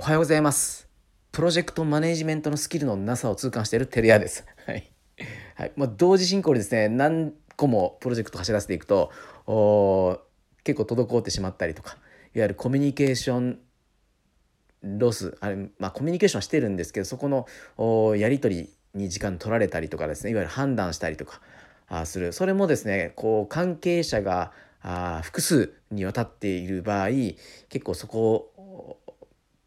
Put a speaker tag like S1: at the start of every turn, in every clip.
S1: おはようございます。プロジェクトマネジメントのスキルのなさを痛感しているテレアです。はい。はい。まあ、同時進行でですね何個もプロジェクト走らせていくと結構滞ってしまったりとかいわゆるコミュニケーションロスあれ、まあ、コミュニケーションしてるんですけどそこのやり取りに時間取られたりとかですねいわゆる判断したりとかあする。それもですねこう関係者があ複数にわたっている場合結構そこ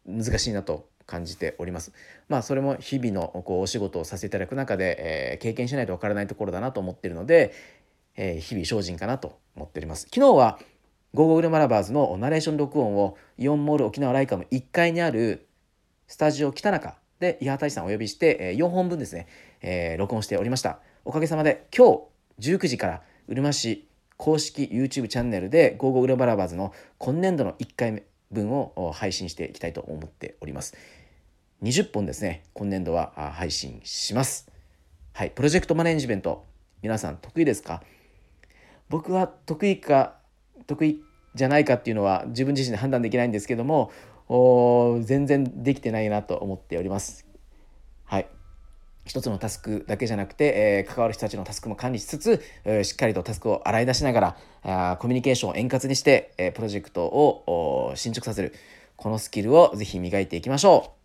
S1: 難しいなと感じております。まあそれも日々のこうお仕事をさせていただく中で、えー、経験しないとわからないところだなと思っているので、えー、日々精進かなと思っております。昨日はゴーゴーグルマラバーズのナレーション録音をイオンモール沖縄ライカム1階にあるスタジオ北中で伊波大さんをお呼びして、え、4本分ですね、えー、録音しておりました。おかげさまで今日19時からうるま市公式 YouTube チャンネルでゴーゴーグルマラバーズの今年度の1回目分を配信していきたいと思っております。20本ですね、今年度は配信します。はい、プロジェクトマネジメント、皆さん得意ですか？僕は得意か、得意じゃないかっていうのは自分自身で判断できないんですけども、全然できてないなと思っております。はい。一つのタスクだけじゃなくて、えー、関わる人たちのタスクも管理しつつ、えー、しっかりとタスクを洗い出しながらあコミュニケーションを円滑にして、えー、プロジェクトを進捗させるこのスキルをぜひ磨いていきましょう。